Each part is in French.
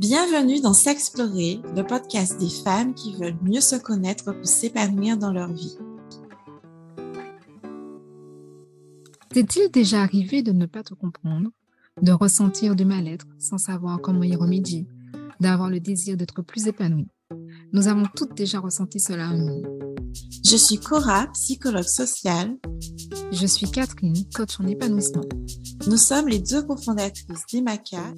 Bienvenue dans S'explorer, le podcast des femmes qui veulent mieux se connaître pour s'épanouir dans leur vie. T'est-il déjà arrivé de ne pas te comprendre, de ressentir du mal-être sans savoir comment y remédier, d'avoir le désir d'être plus épanoui? Nous avons toutes déjà ressenti cela en nous. Je suis Cora, psychologue sociale. Je suis Catherine, coach en épanouissement. Nous sommes les deux cofondatrices d'EMACA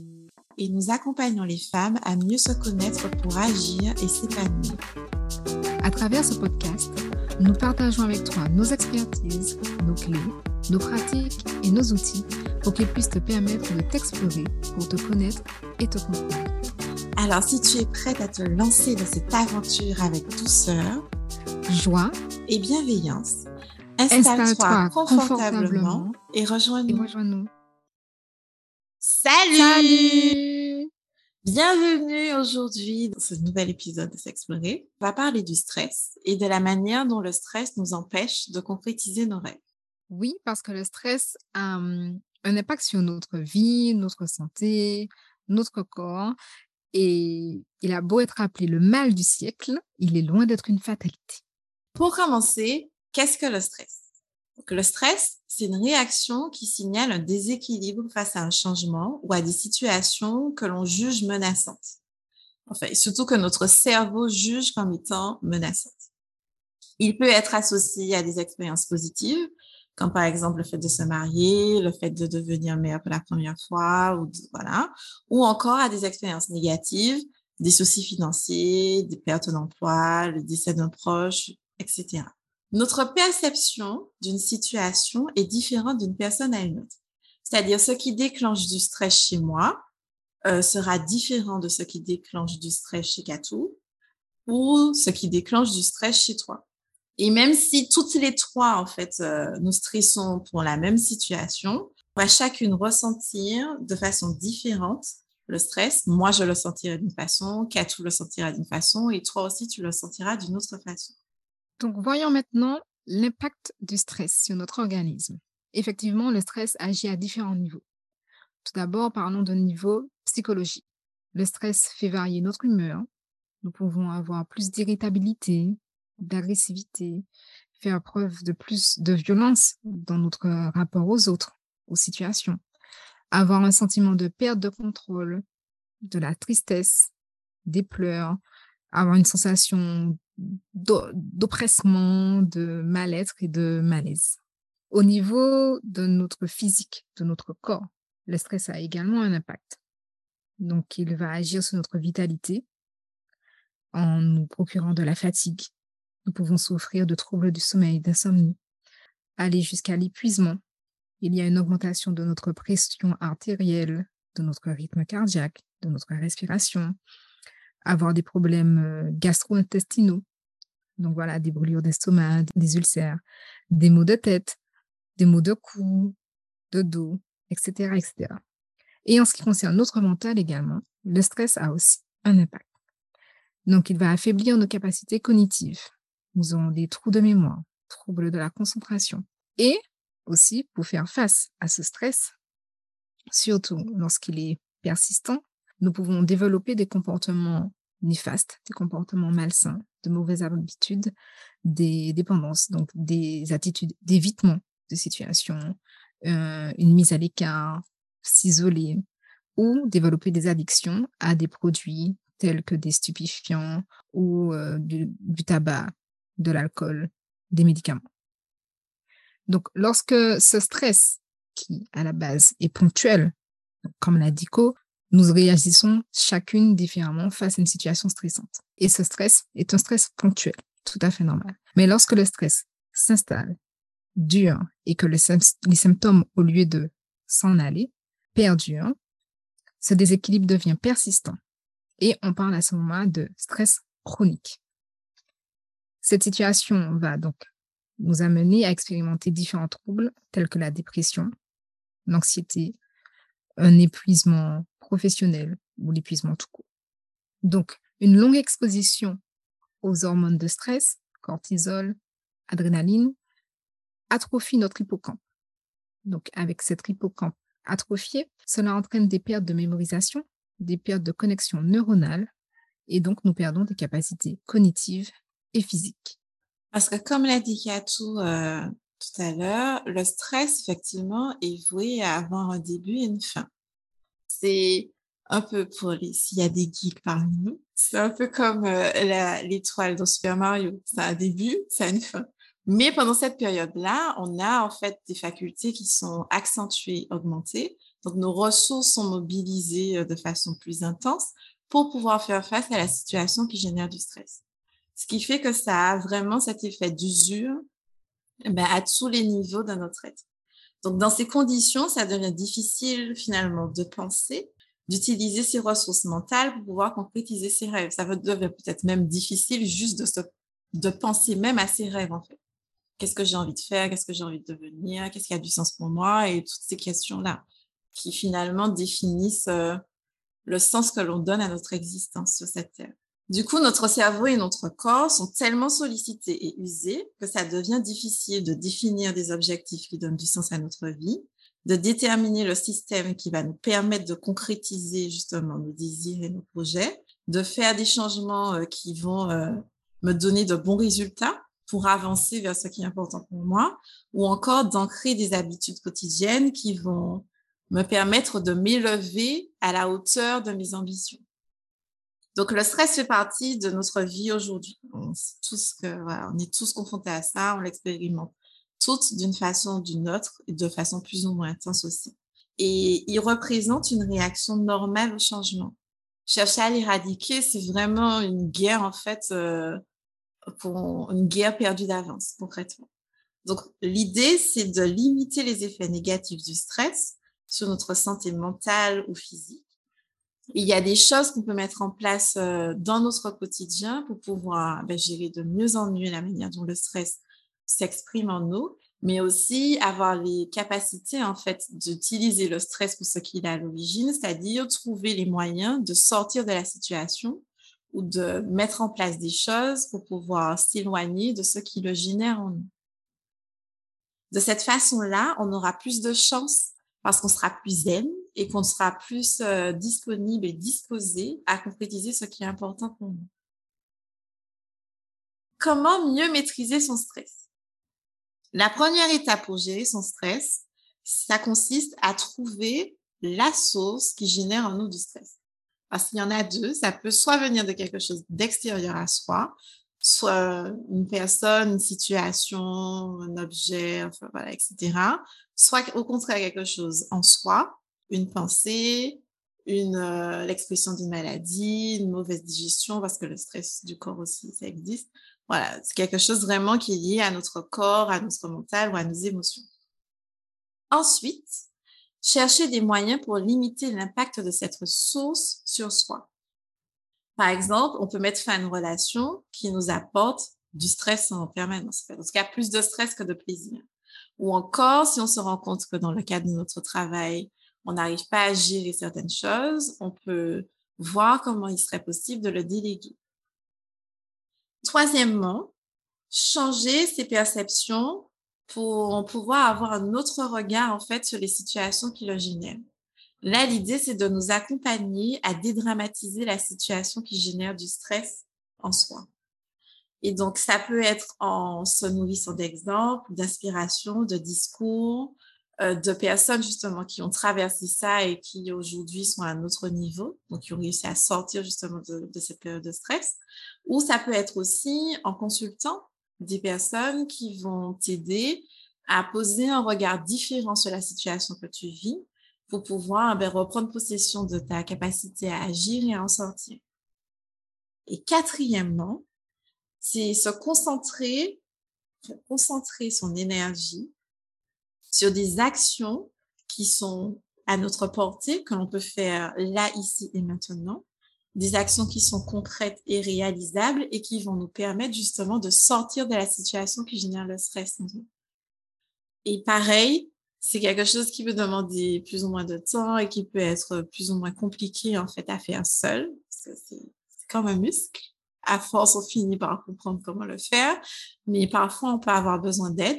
et nous accompagnons les femmes à mieux se connaître pour agir et s'épanouir. À travers ce podcast, nous partageons avec toi nos expertises, nos clés, nos pratiques et nos outils pour qu'ils puissent te permettre de t'explorer, pour te connaître et te comprendre. Alors, si tu es prête à te lancer dans cette aventure avec douceur, joie et bienveillance, installe-toi confortablement, et rejoins-nous. Rejoins Salut, Salut Bienvenue aujourd'hui dans ce nouvel épisode de S'explorer. On va parler du stress et de la manière dont le stress nous empêche de concrétiser nos rêves. Oui, parce que le stress a un impact sur notre vie, notre santé, notre corps. Et il a beau être appelé le mal du siècle, il est loin d'être une fatalité. Pour commencer, qu'est-ce que le stress? Le stress, c'est une réaction qui signale un déséquilibre face à un changement ou à des situations que l'on juge menaçantes. Enfin, surtout que notre cerveau juge comme étant menaçantes. Il peut être associé à des expériences positives, comme par exemple le fait de se marier, le fait de devenir mère pour la première fois, ou voilà, ou encore à des expériences négatives, des soucis financiers, des pertes d'emploi, le décès d'un proche, etc. Notre perception d'une situation est différente d'une personne à une autre. C'est-à-dire, ce qui déclenche du stress chez moi euh, sera différent de ce qui déclenche du stress chez Katou ou ce qui déclenche du stress chez toi. Et même si toutes les trois, en fait, euh, nous stressons pour la même situation, on va chacune ressentir de façon différente le stress. Moi, je le sentirai d'une façon, Katou le sentira d'une façon, et toi aussi, tu le sentiras d'une autre façon. Donc, voyons maintenant l'impact du stress sur notre organisme. Effectivement, le stress agit à différents niveaux. Tout d'abord, parlons de niveau psychologique. Le stress fait varier notre humeur. Nous pouvons avoir plus d'irritabilité, d'agressivité, faire preuve de plus de violence dans notre rapport aux autres, aux situations, avoir un sentiment de perte de contrôle, de la tristesse, des pleurs, avoir une sensation d'oppressement, de mal-être et de malaise. Au niveau de notre physique, de notre corps, le stress a également un impact. Donc, il va agir sur notre vitalité en nous procurant de la fatigue. Nous pouvons souffrir de troubles du sommeil, d'insomnie, aller jusqu'à l'épuisement. Il y a une augmentation de notre pression artérielle, de notre rythme cardiaque, de notre respiration, avoir des problèmes euh, gastro-intestinaux, donc voilà, des brûlures d'estomac, des ulcères, des maux de tête, des maux de cou, de dos, etc., etc. Et en ce qui concerne notre mental également, le stress a aussi un impact. Donc, il va affaiblir nos capacités cognitives. Nous aurons des trous de mémoire, troubles de la concentration. Et aussi, pour faire face à ce stress, surtout lorsqu'il est persistant, nous pouvons développer des comportements néfastes, des comportements malsains, de mauvaises habitudes, des dépendances, donc des attitudes d'évitement de situations, euh, une mise à l'écart, s'isoler ou développer des addictions à des produits tels que des stupéfiants ou euh, du, du tabac, de l'alcool, des médicaments. Donc, lorsque ce stress, qui à la base est ponctuel, comme l'a dit Co, nous réagissons chacune différemment face à une situation stressante. Et ce stress est un stress ponctuel, tout à fait normal. Mais lorsque le stress s'installe, dure, et que les symptômes, au lieu de s'en aller, perdurent, ce déséquilibre devient persistant. Et on parle à ce moment de stress chronique. Cette situation va donc nous amener à expérimenter différents troubles tels que la dépression, l'anxiété, un épuisement professionnel ou l'épuisement tout court. Donc, une longue exposition aux hormones de stress, cortisol, adrénaline, atrophie notre hippocampe. Donc, avec cette hippocampe atrophiée, cela entraîne des pertes de mémorisation, des pertes de connexion neuronale et donc nous perdons des capacités cognitives et physiques. Parce que comme l'a dit Katou euh, tout à l'heure, le stress, effectivement, est voué à avoir un début et une fin. C'est un peu pour les, s'il y a des geeks parmi nous, c'est un peu comme euh, l'étoile dans Super Mario. Ça a un début, ça a une fin. Mais pendant cette période-là, on a en fait des facultés qui sont accentuées, augmentées. Donc, nos ressources sont mobilisées euh, de façon plus intense pour pouvoir faire face à la situation qui génère du stress. Ce qui fait que ça a vraiment cet effet d'usure ben, à tous les niveaux de notre être. Donc, dans ces conditions, ça devient difficile finalement de penser, d'utiliser ses ressources mentales pour pouvoir concrétiser ses rêves. Ça devient peut-être même difficile juste de, se, de penser même à ses rêves, en fait. Qu'est-ce que j'ai envie de faire? Qu'est-ce que j'ai envie de devenir? Qu'est-ce qui a du sens pour moi? Et toutes ces questions-là qui finalement définissent euh, le sens que l'on donne à notre existence sur cette terre. Du coup, notre cerveau et notre corps sont tellement sollicités et usés que ça devient difficile de définir des objectifs qui donnent du sens à notre vie, de déterminer le système qui va nous permettre de concrétiser justement nos désirs et nos projets, de faire des changements euh, qui vont euh, me donner de bons résultats pour avancer vers ce qui est important pour moi, ou encore d'ancrer des habitudes quotidiennes qui vont me permettre de m'élever à la hauteur de mes ambitions. Donc, le stress fait partie de notre vie aujourd'hui. On, voilà, on est tous confrontés à ça, on l'expérimente toutes d'une façon ou d'une autre et de façon plus ou moins intense aussi. Et il représente une réaction normale au changement. Chercher à l'éradiquer, c'est vraiment une guerre, en fait, euh, une guerre perdue d'avance, concrètement. Donc, l'idée, c'est de limiter les effets négatifs du stress sur notre santé mentale ou physique il y a des choses qu'on peut mettre en place euh, dans notre quotidien pour pouvoir ben, gérer de mieux en mieux la manière dont le stress s'exprime en nous, mais aussi avoir les capacités en fait d'utiliser le stress pour ce qu'il a à l'origine, c'est-à-dire trouver les moyens de sortir de la situation ou de mettre en place des choses pour pouvoir s'éloigner de ce qui le génère en nous. De cette façon-là, on aura plus de chances parce qu'on sera plus zen et qu'on sera plus euh, disponible et disposé à concrétiser ce qui est important pour nous. Comment mieux maîtriser son stress? La première étape pour gérer son stress, ça consiste à trouver la source qui génère en nous du stress. Parce qu'il y en a deux, ça peut soit venir de quelque chose d'extérieur à soi, soit une personne, une situation, un objet, enfin voilà, etc. Soit au contraire quelque chose en soi, une pensée, une euh, l'expression d'une maladie, une mauvaise digestion, parce que le stress du corps aussi, ça existe. Voilà, c'est quelque chose vraiment qui est lié à notre corps, à notre mental ou à nos émotions. Ensuite, chercher des moyens pour limiter l'impact de cette source sur soi. Par exemple, on peut mettre fin à une relation qui nous apporte du stress en permanence. En tout cas, plus de stress que de plaisir. Ou encore, si on se rend compte que dans le cadre de notre travail, on n'arrive pas à gérer certaines choses, on peut voir comment il serait possible de le déléguer. Troisièmement, changer ses perceptions pour pouvoir avoir un autre regard en fait sur les situations qui le génèrent. Là, l'idée, c'est de nous accompagner à dédramatiser la situation qui génère du stress en soi. Et donc, ça peut être en se nourrissant d'exemples, d'inspiration, de discours, euh, de personnes justement qui ont traversé ça et qui aujourd'hui sont à un autre niveau, donc qui ont réussi à sortir justement de, de cette période de stress. Ou ça peut être aussi en consultant des personnes qui vont t'aider à poser un regard différent sur la situation que tu vis pour pouvoir ben, reprendre possession de ta capacité à agir et à en sortir. Et quatrièmement, c'est se concentrer, concentrer son énergie sur des actions qui sont à notre portée, que l'on peut faire là, ici et maintenant, des actions qui sont concrètes et réalisables et qui vont nous permettre justement de sortir de la situation qui génère le stress. Et pareil, c'est quelque chose qui peut demander plus ou moins de temps et qui peut être plus ou moins compliqué en fait à faire seul. C'est comme un muscle. À force, on finit par comprendre comment le faire, mais parfois on peut avoir besoin d'aide.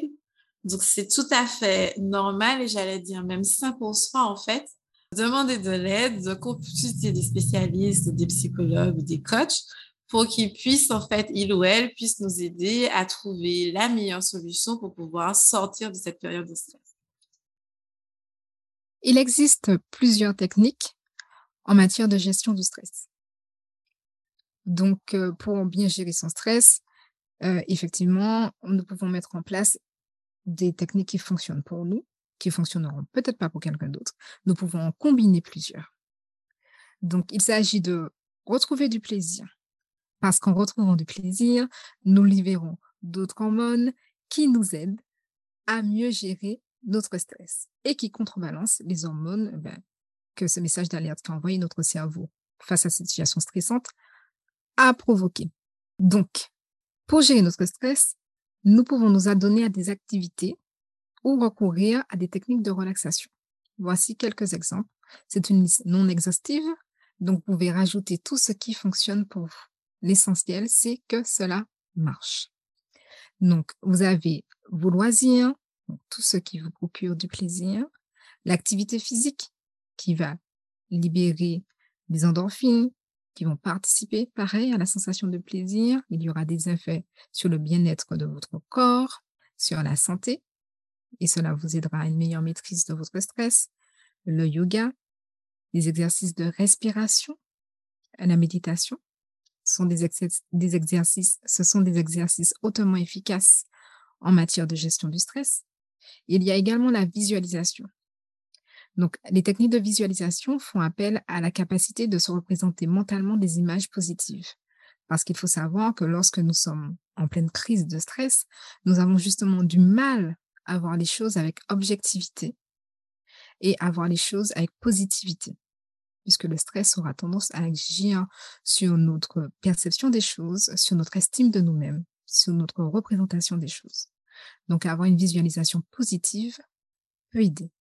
Donc c'est tout à fait normal et j'allais dire même sain pour soi en fait demander de l'aide, de consulter des spécialistes, des psychologues des coachs pour qu'ils puissent, en fait, il ou elle puisse nous aider à trouver la meilleure solution pour pouvoir sortir de cette période de stress. Il existe plusieurs techniques en matière de gestion du stress. Donc, euh, pour bien gérer son stress, euh, effectivement, nous pouvons mettre en place des techniques qui fonctionnent pour nous, qui fonctionneront peut-être pas pour quelqu'un d'autre. Nous pouvons en combiner plusieurs. Donc, il s'agit de retrouver du plaisir, parce qu'en retrouvant du plaisir, nous libérons d'autres hormones qui nous aident à mieux gérer notre stress et qui contrebalancent les hormones ben, que ce message d'alerte qu'a envoyé notre cerveau face à cette situation stressante a provoqué. Donc, pour gérer notre stress, nous pouvons nous adonner à des activités ou recourir à des techniques de relaxation. Voici quelques exemples. C'est une liste non exhaustive, donc vous pouvez rajouter tout ce qui fonctionne pour vous. L'essentiel, c'est que cela marche. Donc, vous avez vos loisirs, tout ce qui vous procure du plaisir, l'activité physique qui va libérer des endorphines, qui vont participer, pareil, à la sensation de plaisir. Il y aura des effets sur le bien-être de votre corps, sur la santé, et cela vous aidera à une meilleure maîtrise de votre stress. Le yoga, les exercices de respiration, la méditation, sont des, des exercices, ce sont des exercices hautement efficaces en matière de gestion du stress. Il y a également la visualisation. Donc, les techniques de visualisation font appel à la capacité de se représenter mentalement des images positives. Parce qu'il faut savoir que lorsque nous sommes en pleine crise de stress, nous avons justement du mal à voir les choses avec objectivité et à voir les choses avec positivité puisque le stress aura tendance à agir sur notre perception des choses, sur notre estime de nous-mêmes, sur notre représentation des choses. Donc, avoir une visualisation positive peut aider.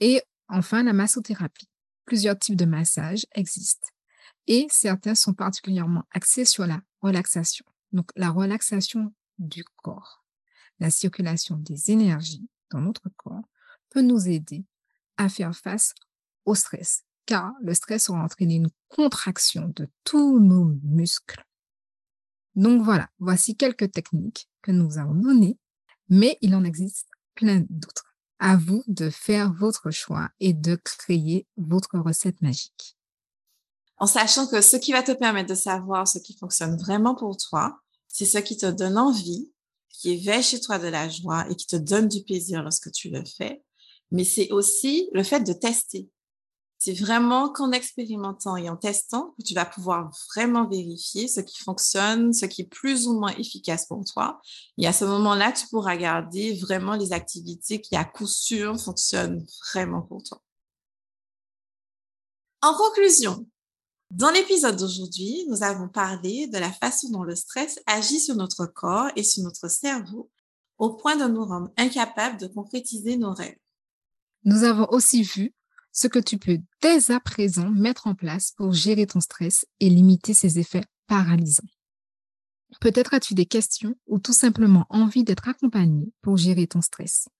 Et enfin, la massothérapie. Plusieurs types de massages existent et certains sont particulièrement axés sur la relaxation. Donc, la relaxation du corps, la circulation des énergies dans notre corps peut nous aider à faire face au stress car le stress aura entraîné une contraction de tous nos muscles. Donc voilà, voici quelques techniques que nous avons données, mais il en existe plein d'autres. À vous de faire votre choix et de créer votre recette magique. En sachant que ce qui va te permettre de savoir ce qui fonctionne vraiment pour toi, c'est ce qui te donne envie, qui éveille chez toi de la joie et qui te donne du plaisir lorsque tu le fais. Mais c'est aussi le fait de tester. C'est vraiment qu'en expérimentant et en testant que tu vas pouvoir vraiment vérifier ce qui fonctionne, ce qui est plus ou moins efficace pour toi. Et à ce moment-là, tu pourras regarder vraiment les activités qui, à coup sûr, fonctionnent vraiment pour toi. En conclusion, dans l'épisode d'aujourd'hui, nous avons parlé de la façon dont le stress agit sur notre corps et sur notre cerveau au point de nous rendre incapables de concrétiser nos rêves. Nous avons aussi vu ce que tu peux dès à présent mettre en place pour gérer ton stress et limiter ses effets paralysants. Peut-être as-tu des questions ou tout simplement envie d'être accompagné pour gérer ton stress.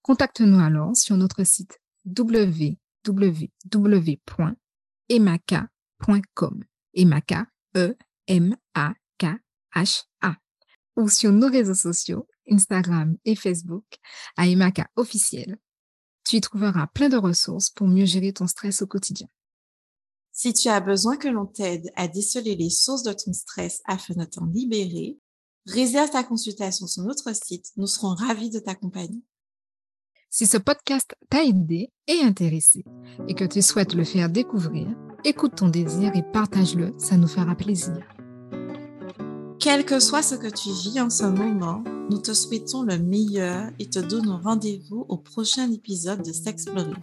Contacte-nous alors sur notre site www.emaka.com Emaka, E-M-A-K-H-A ou sur nos réseaux sociaux, Instagram et Facebook, à Emaka officiel tu y trouveras plein de ressources pour mieux gérer ton stress au quotidien. Si tu as besoin que l'on t'aide à déceler les sources de ton stress afin de t'en libérer, réserve ta consultation sur notre site. Nous serons ravis de t'accompagner. Si ce podcast t'a aidé et intéressé et que tu souhaites le faire découvrir, écoute ton désir et partage-le, ça nous fera plaisir. Quel que soit ce que tu vis en ce moment, nous te souhaitons le meilleur et te donnons rendez-vous au prochain épisode de S'explorer.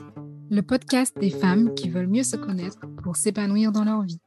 Le podcast des femmes qui veulent mieux se connaître pour s'épanouir dans leur vie.